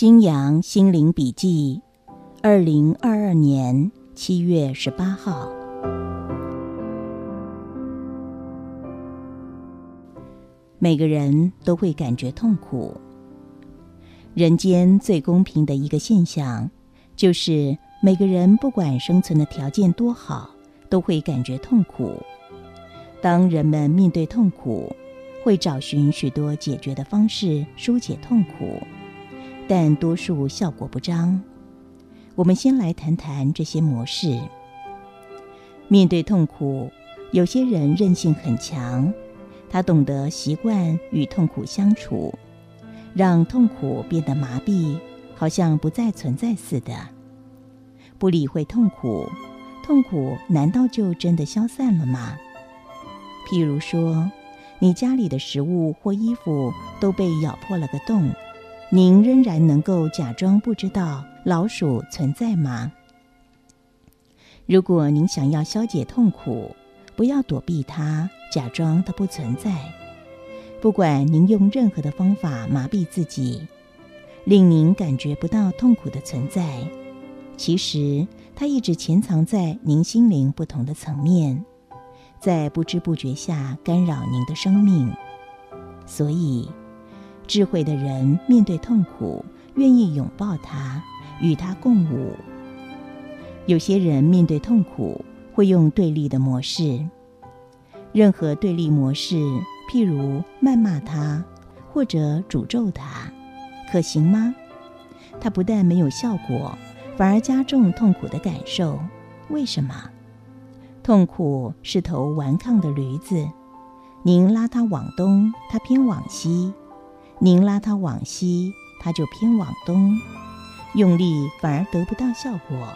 新阳心灵笔记，二零二二年七月十八号。每个人都会感觉痛苦。人间最公平的一个现象，就是每个人不管生存的条件多好，都会感觉痛苦。当人们面对痛苦，会找寻许多解决的方式疏解痛苦。但多数效果不彰。我们先来谈谈这些模式。面对痛苦，有些人韧性很强，他懂得习惯与痛苦相处，让痛苦变得麻痹，好像不再存在似的。不理会痛苦，痛苦难道就真的消散了吗？譬如说，你家里的食物或衣服都被咬破了个洞。您仍然能够假装不知道老鼠存在吗？如果您想要消解痛苦，不要躲避它，假装它不存在。不管您用任何的方法麻痹自己，令您感觉不到痛苦的存在，其实它一直潜藏在您心灵不同的层面，在不知不觉下干扰您的生命。所以。智慧的人面对痛苦，愿意拥抱它，与它共舞。有些人面对痛苦，会用对立的模式。任何对立模式，譬如谩骂他，或者诅咒他，可行吗？它不但没有效果，反而加重痛苦的感受。为什么？痛苦是头顽抗的驴子，您拉它往东，它偏往西。您拉它往西，它就偏往东，用力反而得不到效果。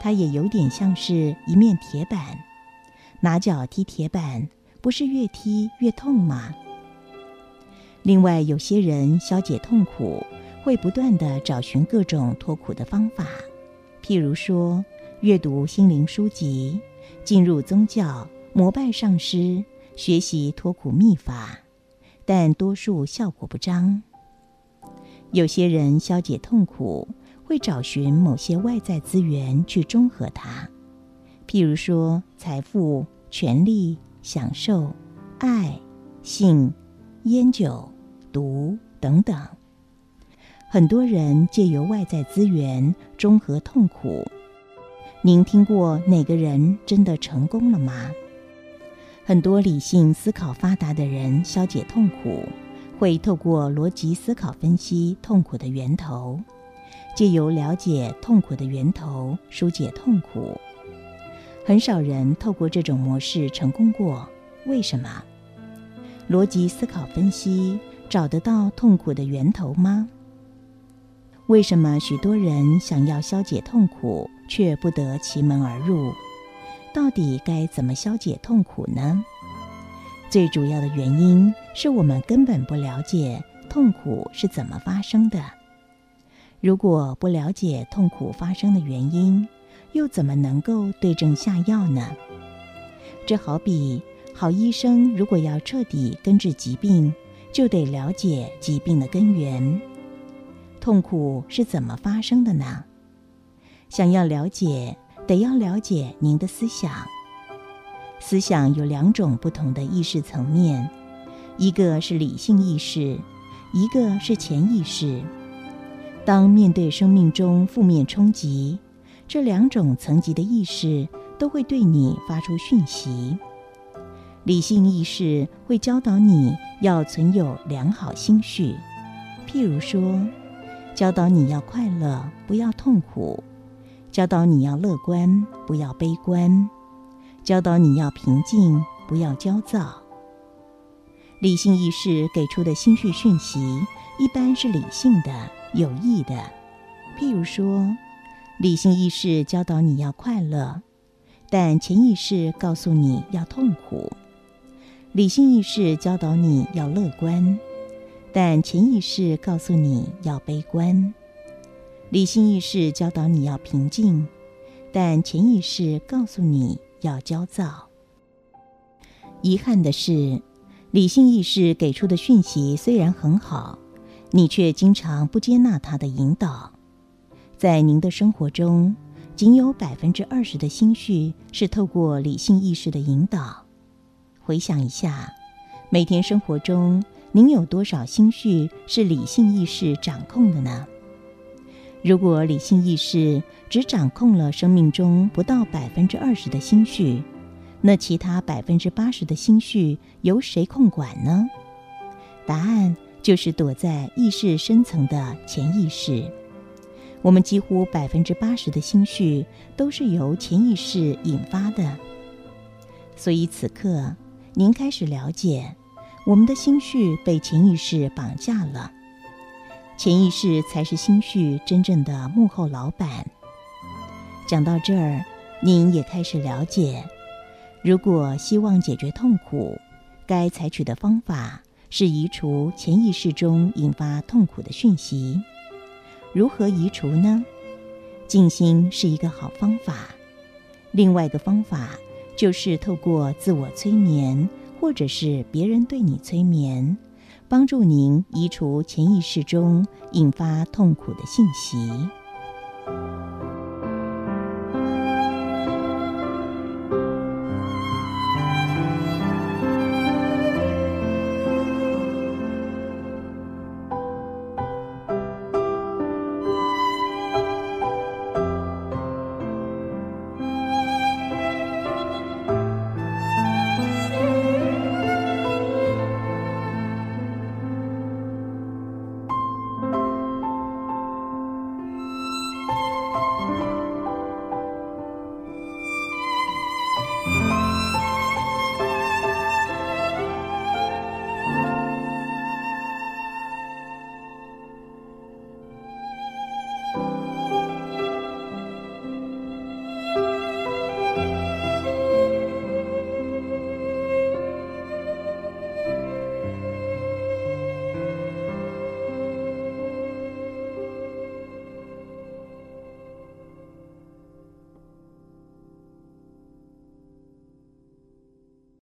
它也有点像是一面铁板，拿脚踢铁板，不是越踢越痛吗？另外，有些人消解痛苦，会不断的找寻各种脱苦的方法，譬如说阅读心灵书籍、进入宗教、膜拜上师、学习脱苦秘法。但多数效果不彰。有些人消解痛苦，会找寻某些外在资源去中和它，譬如说财富、权力、享受、爱、性、烟酒、毒等等。很多人借由外在资源中和痛苦。您听过哪个人真的成功了吗？很多理性思考发达的人消解痛苦，会透过逻辑思考分析痛苦的源头，借由了解痛苦的源头疏解痛苦。很少人透过这种模式成功过，为什么？逻辑思考分析找得到痛苦的源头吗？为什么许多人想要消解痛苦却不得其门而入？到底该怎么消解痛苦呢？最主要的原因是我们根本不了解痛苦是怎么发生的。如果不了解痛苦发生的原因，又怎么能够对症下药呢？这好比好医生如果要彻底根治疾病，就得了解疾病的根源。痛苦是怎么发生的呢？想要了解。得要了解您的思想。思想有两种不同的意识层面，一个是理性意识，一个是潜意识。当面对生命中负面冲击，这两种层级的意识都会对你发出讯息。理性意识会教导你要存有良好心绪，譬如说，教导你要快乐，不要痛苦。教导你要乐观，不要悲观；教导你要平静，不要焦躁。理性意识给出的心绪讯息，一般是理性的、有益的。譬如说，理性意识教导你要快乐，但潜意识告诉你要痛苦；理性意识教导你要乐观，但潜意识告诉你要悲观；理性意识教导你要平静，但潜意识告诉你要焦躁。遗憾的是，理性意识给出的讯息虽然很好，你却经常不接纳它的引导。在您的生活中，仅有百分之二十的心绪是透过理性意识的引导。回想一下，每天生活中您有多少心绪是理性意识掌控的呢？如果理性意识只掌控了生命中不到百分之二十的心绪，那其他百分之八十的心绪由谁控管呢？答案就是躲在意识深层的潜意识。我们几乎百分之八十的心绪都是由潜意识引发的。所以此刻，您开始了解，我们的心绪被潜意识绑架了。潜意识才是心绪真正的幕后老板。讲到这儿，您也开始了解。如果希望解决痛苦，该采取的方法是移除潜意识中引发痛苦的讯息。如何移除呢？静心是一个好方法。另外一个方法就是透过自我催眠，或者是别人对你催眠，帮助您移除潜意识中引发痛苦的信息。